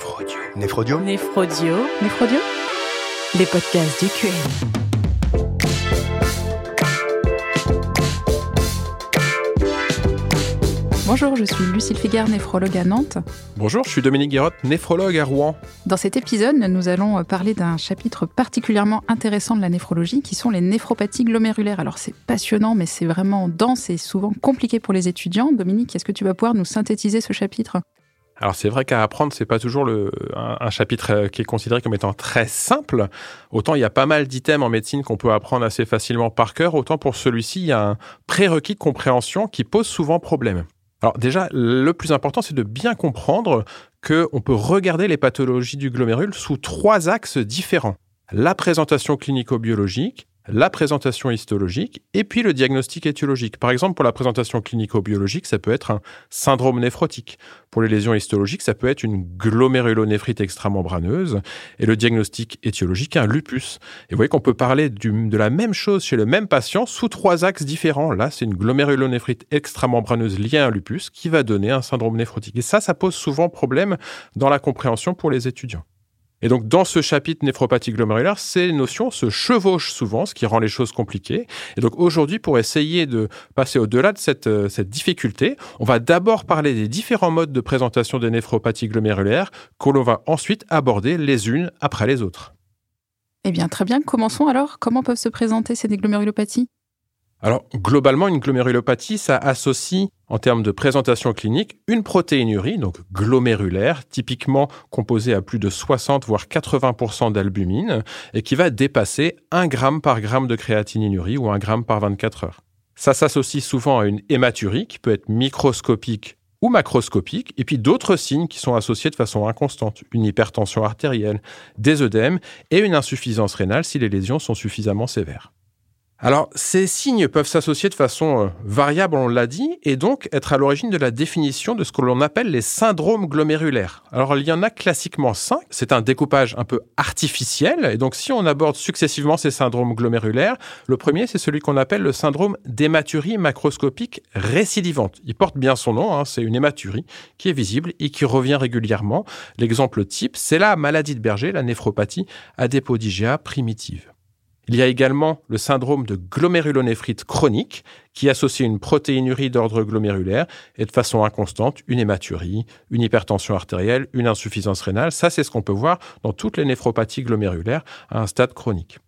Néphrodio. Néphrodio. Néphrodio. Néphrodio. Les podcasts du QM. Bonjour, je suis Lucille Figard, néphrologue à Nantes. Bonjour, je suis Dominique Guérotte, néphrologue à Rouen. Dans cet épisode, nous allons parler d'un chapitre particulièrement intéressant de la néphrologie, qui sont les néphropathies glomérulaires. Alors c'est passionnant, mais c'est vraiment dense et souvent compliqué pour les étudiants. Dominique, est-ce que tu vas pouvoir nous synthétiser ce chapitre? Alors c'est vrai qu'à apprendre, c'est pas toujours le, un, chapitre qui est considéré comme étant très simple. Autant il y a pas mal d'items en médecine qu'on peut apprendre assez facilement par cœur, autant pour celui-ci, il y a un prérequis de compréhension qui pose souvent problème. Alors déjà, le plus important, c'est de bien comprendre qu'on peut regarder les pathologies du glomérule sous trois axes différents. La présentation clinico-biologique, la présentation histologique et puis le diagnostic étiologique. Par exemple, pour la présentation clinico-biologique, ça peut être un syndrome néphrotique. Pour les lésions histologiques, ça peut être une glomérulonéphrite extramembraneuse et le diagnostic étiologique, un lupus. Et vous voyez qu'on peut parler de la même chose chez le même patient sous trois axes différents. Là, c'est une glomérulonéphrite extramembraneuse liée à un lupus qui va donner un syndrome néphrotique. Et ça, ça pose souvent problème dans la compréhension pour les étudiants. Et donc, dans ce chapitre néphropathie glomérulaire, ces notions se chevauchent souvent, ce qui rend les choses compliquées. Et donc, aujourd'hui, pour essayer de passer au-delà de cette, euh, difficulté, on va d'abord parler des différents modes de présentation des néphropathies glomérulaires, que l'on va ensuite aborder les unes après les autres. Eh bien, très bien. Commençons alors. Comment peuvent se présenter ces glomérulopathies alors, globalement, une glomérulopathie, ça associe, en termes de présentation clinique, une protéinurie, donc glomérulaire, typiquement composée à plus de 60 voire 80% d'albumine, et qui va dépasser 1 gramme par gramme de créatinurie ou 1 gramme par 24 heures. Ça s'associe souvent à une hématurie qui peut être microscopique ou macroscopique, et puis d'autres signes qui sont associés de façon inconstante, une hypertension artérielle, des œdèmes et une insuffisance rénale si les lésions sont suffisamment sévères. Alors, ces signes peuvent s'associer de façon euh, variable, on l'a dit, et donc être à l'origine de la définition de ce que l'on appelle les syndromes glomérulaires. Alors, il y en a classiquement cinq. C'est un découpage un peu artificiel. Et donc, si on aborde successivement ces syndromes glomérulaires, le premier, c'est celui qu'on appelle le syndrome d'hématurie macroscopique récidivante. Il porte bien son nom, hein, c'est une hématurie qui est visible et qui revient régulièrement. L'exemple type, c'est la maladie de Berger, la néphropathie adépodigéa primitive. Il y a également le syndrome de glomérulonéphrite chronique qui associe une protéinurie d'ordre glomérulaire et de façon inconstante une hématurie, une hypertension artérielle, une insuffisance rénale. Ça, c'est ce qu'on peut voir dans toutes les néphropathies glomérulaires à un stade chronique.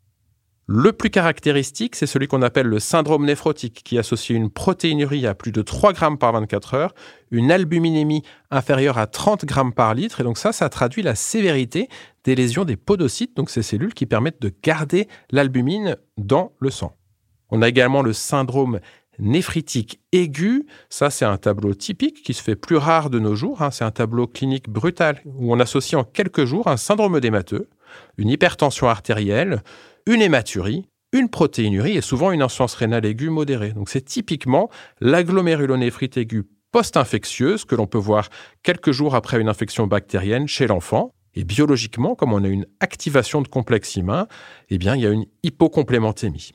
Le plus caractéristique, c'est celui qu'on appelle le syndrome néphrotique, qui associe une protéinurie à plus de 3 grammes par 24 heures, une albuminémie inférieure à 30 grammes par litre, et donc ça, ça traduit la sévérité des lésions des podocytes, donc ces cellules qui permettent de garder l'albumine dans le sang. On a également le syndrome néphritique aigu. Ça, c'est un tableau typique qui se fait plus rare de nos jours. Hein. C'est un tableau clinique brutal où on associe en quelques jours un syndrome d'émateux, une hypertension artérielle, une hématurie, une protéinurie et souvent une insuffisance rénale aiguë modérée. Donc c'est typiquement l'agglomérulonéphrite aiguë post-infectieuse que l'on peut voir quelques jours après une infection bactérienne chez l'enfant. Et biologiquement, comme on a une activation de complexe humain, eh bien, il y a une hypocomplémentémie.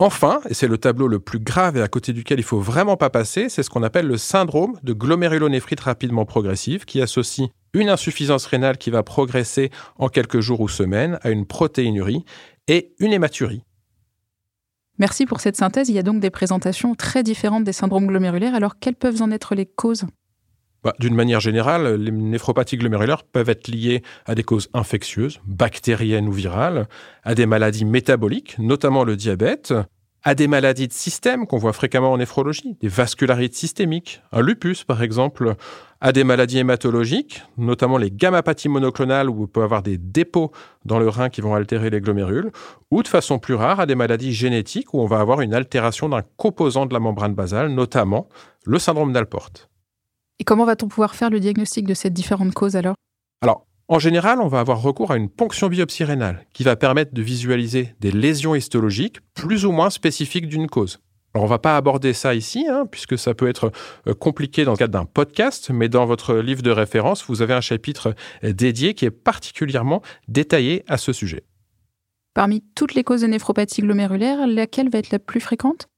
Enfin, et c'est le tableau le plus grave et à côté duquel il faut vraiment pas passer, c'est ce qu'on appelle le syndrome de glomérulonéphrite rapidement progressive qui associe une insuffisance rénale qui va progresser en quelques jours ou semaines à une protéinurie et une hématurie. Merci pour cette synthèse. Il y a donc des présentations très différentes des syndromes glomérulaires. Alors, quelles peuvent en être les causes? Bah, D'une manière générale, les néphropathies glomérulaires peuvent être liées à des causes infectieuses, bactériennes ou virales, à des maladies métaboliques, notamment le diabète, à des maladies de système qu'on voit fréquemment en néphrologie, des vascularites systémiques, un lupus par exemple, à des maladies hématologiques, notamment les gammapathies monoclonales où on peut avoir des dépôts dans le rein qui vont altérer les glomérules, ou de façon plus rare à des maladies génétiques où on va avoir une altération d'un composant de la membrane basale, notamment le syndrome d'Alport. Et comment va-t-on pouvoir faire le diagnostic de ces différentes causes alors? Alors, en général, on va avoir recours à une ponction biopsie rénale qui va permettre de visualiser des lésions histologiques plus ou moins spécifiques d'une cause. On va pas aborder ça ici, hein, puisque ça peut être euh, compliqué dans le cadre d'un podcast, mais dans votre livre de référence, vous avez un chapitre euh, dédié qui est particulièrement détaillé à ce sujet. Parmi toutes les causes de néphropathie glomérulaire, laquelle va être la plus fréquente?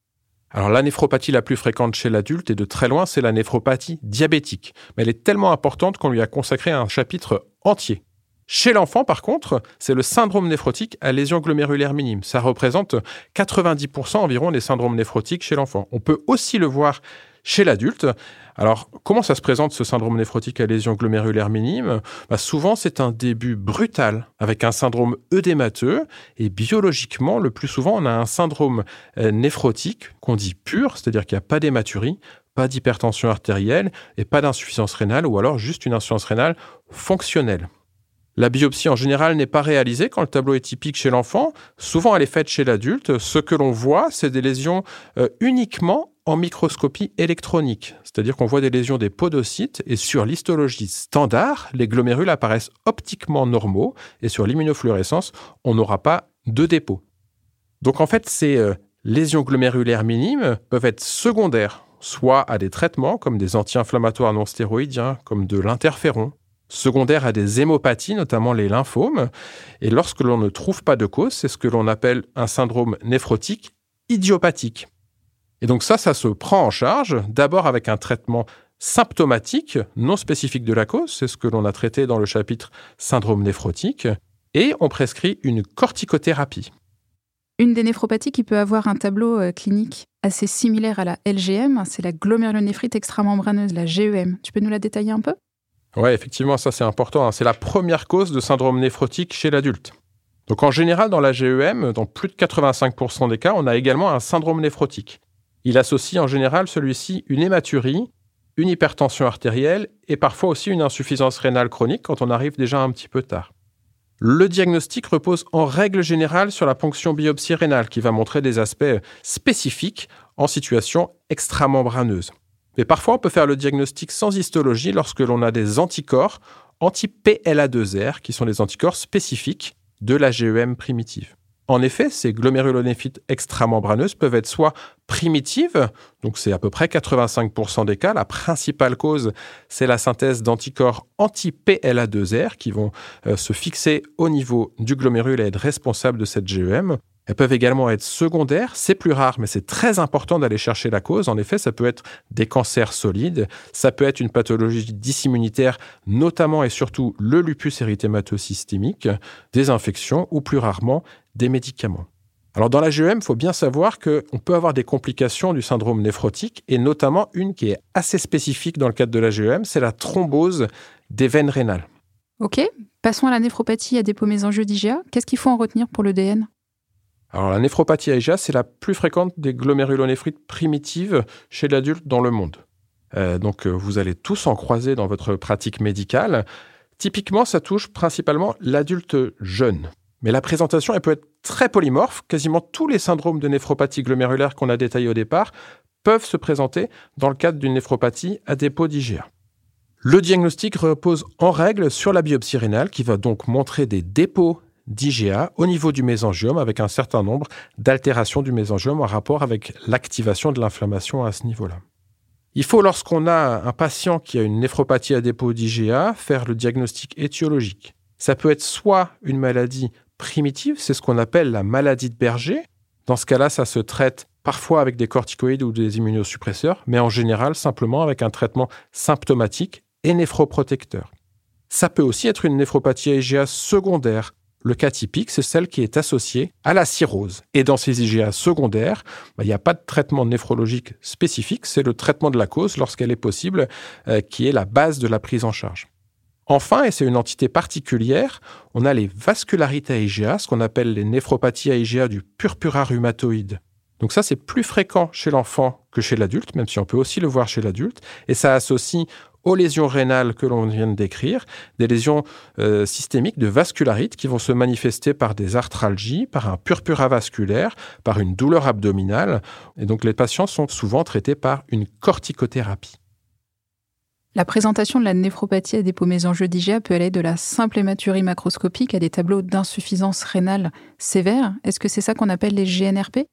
Alors la néphropathie la plus fréquente chez l'adulte et de très loin, c'est la néphropathie diabétique. Mais elle est tellement importante qu'on lui a consacré un chapitre entier. Chez l'enfant, par contre, c'est le syndrome néphrotique à lésion glomérulaire minime. Ça représente 90% environ des syndromes néphrotiques chez l'enfant. On peut aussi le voir chez l'adulte. Alors, comment ça se présente ce syndrome néphrotique à lésion glomérulaire minime bah, Souvent, c'est un début brutal avec un syndrome œdémateux et biologiquement, le plus souvent, on a un syndrome euh, néphrotique qu'on dit pur, c'est-à-dire qu'il n'y a pas d'hématurie, pas d'hypertension artérielle et pas d'insuffisance rénale ou alors juste une insuffisance rénale fonctionnelle. La biopsie en général n'est pas réalisée quand le tableau est typique chez l'enfant. Souvent, elle est faite chez l'adulte. Ce que l'on voit, c'est des lésions euh, uniquement en microscopie électronique, c'est-à-dire qu'on voit des lésions des podocytes et sur l'histologie standard, les glomérules apparaissent optiquement normaux et sur l'immunofluorescence, on n'aura pas de dépôt. Donc en fait, ces euh, lésions glomérulaires minimes peuvent être secondaires, soit à des traitements comme des anti-inflammatoires non stéroïdiens, comme de l'interféron, secondaires à des hémopathies, notamment les lymphomes. Et lorsque l'on ne trouve pas de cause, c'est ce que l'on appelle un syndrome néphrotique idiopathique. Et donc ça, ça se prend en charge d'abord avec un traitement symptomatique, non spécifique de la cause, c'est ce que l'on a traité dans le chapitre syndrome néphrotique, et on prescrit une corticothérapie. Une des néphropathies qui peut avoir un tableau euh, clinique assez similaire à la LGM, c'est la glomérulonéphrite extramembraneuse, la GEM. Tu peux nous la détailler un peu? Oui, effectivement, ça c'est important. Hein. C'est la première cause de syndrome néphrotique chez l'adulte. Donc en général, dans la GEM, dans plus de 85% des cas, on a également un syndrome néphrotique. Il associe en général celui-ci une hématurie, une hypertension artérielle et parfois aussi une insuffisance rénale chronique quand on arrive déjà un petit peu tard. Le diagnostic repose en règle générale sur la ponction biopsie rénale qui va montrer des aspects spécifiques en situation extramembraneuse. Mais parfois, on peut faire le diagnostic sans histologie lorsque l'on a des anticorps anti-PLA2R qui sont des anticorps spécifiques de la GEM primitive. En effet, ces glomérulonéphites extramembraneuses peuvent être soit primitives, donc c'est à peu près 85% des cas. La principale cause, c'est la synthèse d'anticorps anti-PLA2R qui vont euh, se fixer au niveau du glomérule et être responsables de cette GEM. Elles peuvent également être secondaires, c'est plus rare, mais c'est très important d'aller chercher la cause. En effet, ça peut être des cancers solides, ça peut être une pathologie dysimmunitaire, notamment et surtout le lupus érythématosystémique, des infections ou plus rarement des médicaments. Alors dans la GEM, il faut bien savoir qu'on peut avoir des complications du syndrome néphrotique et notamment une qui est assez spécifique dans le cadre de la GEM, c'est la thrombose des veines rénales. Ok, passons à la néphropathie à dépôt d'IgA. Qu'est-ce qu'il faut en retenir pour le DN alors la néphropathie IgA, c'est la plus fréquente des glomérulonéphrites primitives chez l'adulte dans le monde. Euh, donc euh, vous allez tous en croiser dans votre pratique médicale. Typiquement, ça touche principalement l'adulte jeune. Mais la présentation, elle peut être très polymorphe. Quasiment tous les syndromes de néphropathie glomérulaire qu'on a détaillés au départ peuvent se présenter dans le cadre d'une néphropathie à dépôt d'IgA. Le diagnostic repose en règle sur la biopsie rénale qui va donc montrer des dépôts d'IgA au niveau du mésangiome avec un certain nombre d'altérations du mésangiome en rapport avec l'activation de l'inflammation à ce niveau-là. Il faut, lorsqu'on a un patient qui a une néphropathie à dépôt d'IgA, faire le diagnostic étiologique. Ça peut être soit une maladie primitive, c'est ce qu'on appelle la maladie de Berger. Dans ce cas-là, ça se traite parfois avec des corticoïdes ou des immunosuppresseurs, mais en général simplement avec un traitement symptomatique et néphroprotecteur. Ça peut aussi être une néphropathie IgA secondaire. Le cas typique, c'est celle qui est associée à la cirrhose. Et dans ces IgA secondaires, bah, il n'y a pas de traitement néphrologique spécifique, c'est le traitement de la cause lorsqu'elle est possible, euh, qui est la base de la prise en charge. Enfin, et c'est une entité particulière, on a les vascularites à IgA, ce qu'on appelle les néphropathies à IgA du purpura rhumatoïde. Donc ça, c'est plus fréquent chez l'enfant que chez l'adulte, même si on peut aussi le voir chez l'adulte, et ça associe aux lésions rénales que l'on vient de décrire, des lésions euh, systémiques de vascularite qui vont se manifester par des arthralgies, par un purpura vasculaire, par une douleur abdominale. Et donc les patients sont souvent traités par une corticothérapie. La présentation de la néphropathie à dépôt mésangieux d'IgA peut aller de la simple hématurie macroscopique à des tableaux d'insuffisance rénale sévère. Est-ce que c'est ça qu'on appelle les GNRP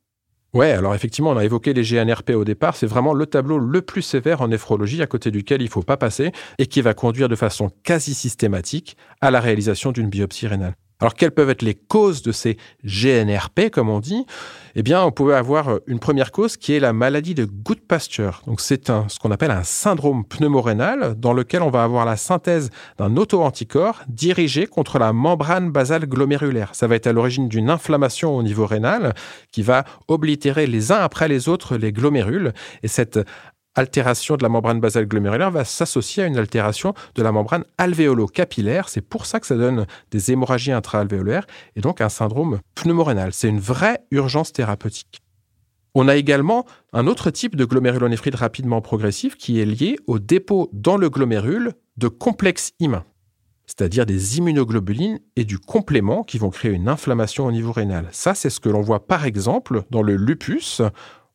Ouais, alors effectivement, on a évoqué les GNRP au départ. C'est vraiment le tableau le plus sévère en néphrologie à côté duquel il ne faut pas passer et qui va conduire de façon quasi systématique à la réalisation d'une biopsie rénale. Alors, quelles peuvent être les causes de ces GNRP, comme on dit? Eh bien, on pouvait avoir une première cause qui est la maladie de Goodpasture. Donc, c'est ce qu'on appelle un syndrome pneumorénal dans lequel on va avoir la synthèse d'un auto-anticorps dirigé contre la membrane basale glomérulaire. Ça va être à l'origine d'une inflammation au niveau rénal qui va oblitérer les uns après les autres les glomérules. Et cette altération de la membrane basale glomérulaire va s'associer à une altération de la membrane alvéolo-capillaire. C'est pour ça que ça donne des hémorragies intra-alvéolaires et donc un syndrome pneumorénal. C'est une vraie urgence thérapeutique. On a également un autre type de glomérulonéphrite rapidement progressif qui est lié au dépôt dans le glomérule de complexes immuns, c'est-à-dire des immunoglobulines et du complément qui vont créer une inflammation au niveau rénal. Ça, c'est ce que l'on voit par exemple dans le lupus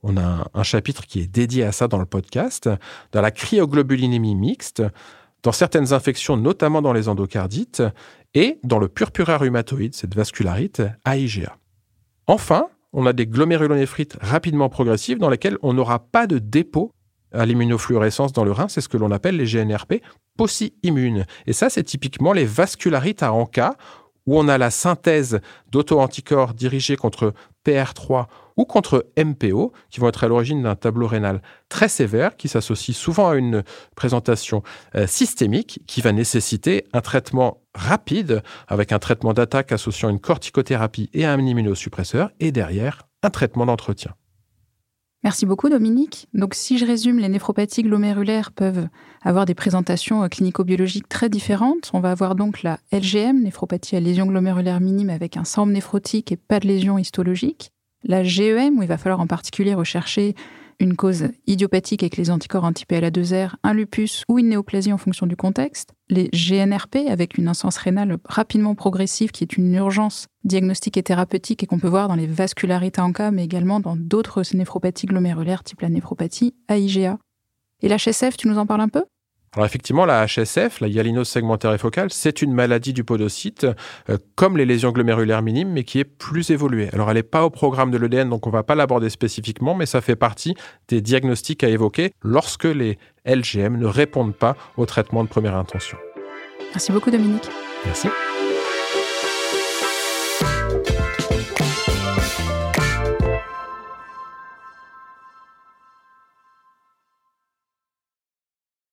on a un, chapitre qui est dédié à ça dans le podcast, dans la cryoglobulinémie mixte, dans certaines infections, notamment dans les endocardites, et dans le purpura rhumatoïde, cette vascularite AIGA. Enfin, on a des glomérulonéphrite rapidement progressives dans lesquelles on n'aura pas de dépôt à l'immunofluorescence dans le rein, c'est ce que l'on appelle les GNRP posi-immunes. Et ça, c'est typiquement les vascularites à ANCA, où on a la synthèse d'auto-anticorps dirigés contre PR3 ou contre MPO, qui vont être à l'origine d'un tableau rénal très sévère, qui s'associe souvent à une présentation euh, systémique, qui va nécessiter un traitement rapide, avec un traitement d'attaque associant une corticothérapie et un immunosuppresseur, et derrière, un traitement d'entretien. Merci beaucoup Dominique. Donc si je résume, les néphropathies glomérulaires peuvent avoir des présentations euh, clinico-biologiques très différentes. On va avoir donc la LGM, néphropathie à lésion glomérulaire minime avec un syndrome néphrotique et pas de lésion histologique. La GEM, où il va falloir en particulier rechercher une cause idiopathique avec les anticorps anti-PLA2R, un lupus ou une néoplasie en fonction du contexte. Les GNRP avec une insuffisance rénale rapidement progressive qui est une urgence diagnostique et thérapeutique et qu'on peut voir dans les vascularites en cas, mais également dans d'autres néphropathies glomérulaires type la néphropathie AIGA. Et l'HSF, tu nous en parles un peu? Alors effectivement, la HSF, la hyalinose segmentaire et focale, c'est une maladie du podocyte, euh, comme les lésions glomérulaires minimes, mais qui est plus évoluée. Alors elle n'est pas au programme de l'EDN, donc on ne va pas l'aborder spécifiquement, mais ça fait partie des diagnostics à évoquer lorsque les LGM ne répondent pas au traitement de première intention. Merci beaucoup Dominique. Merci.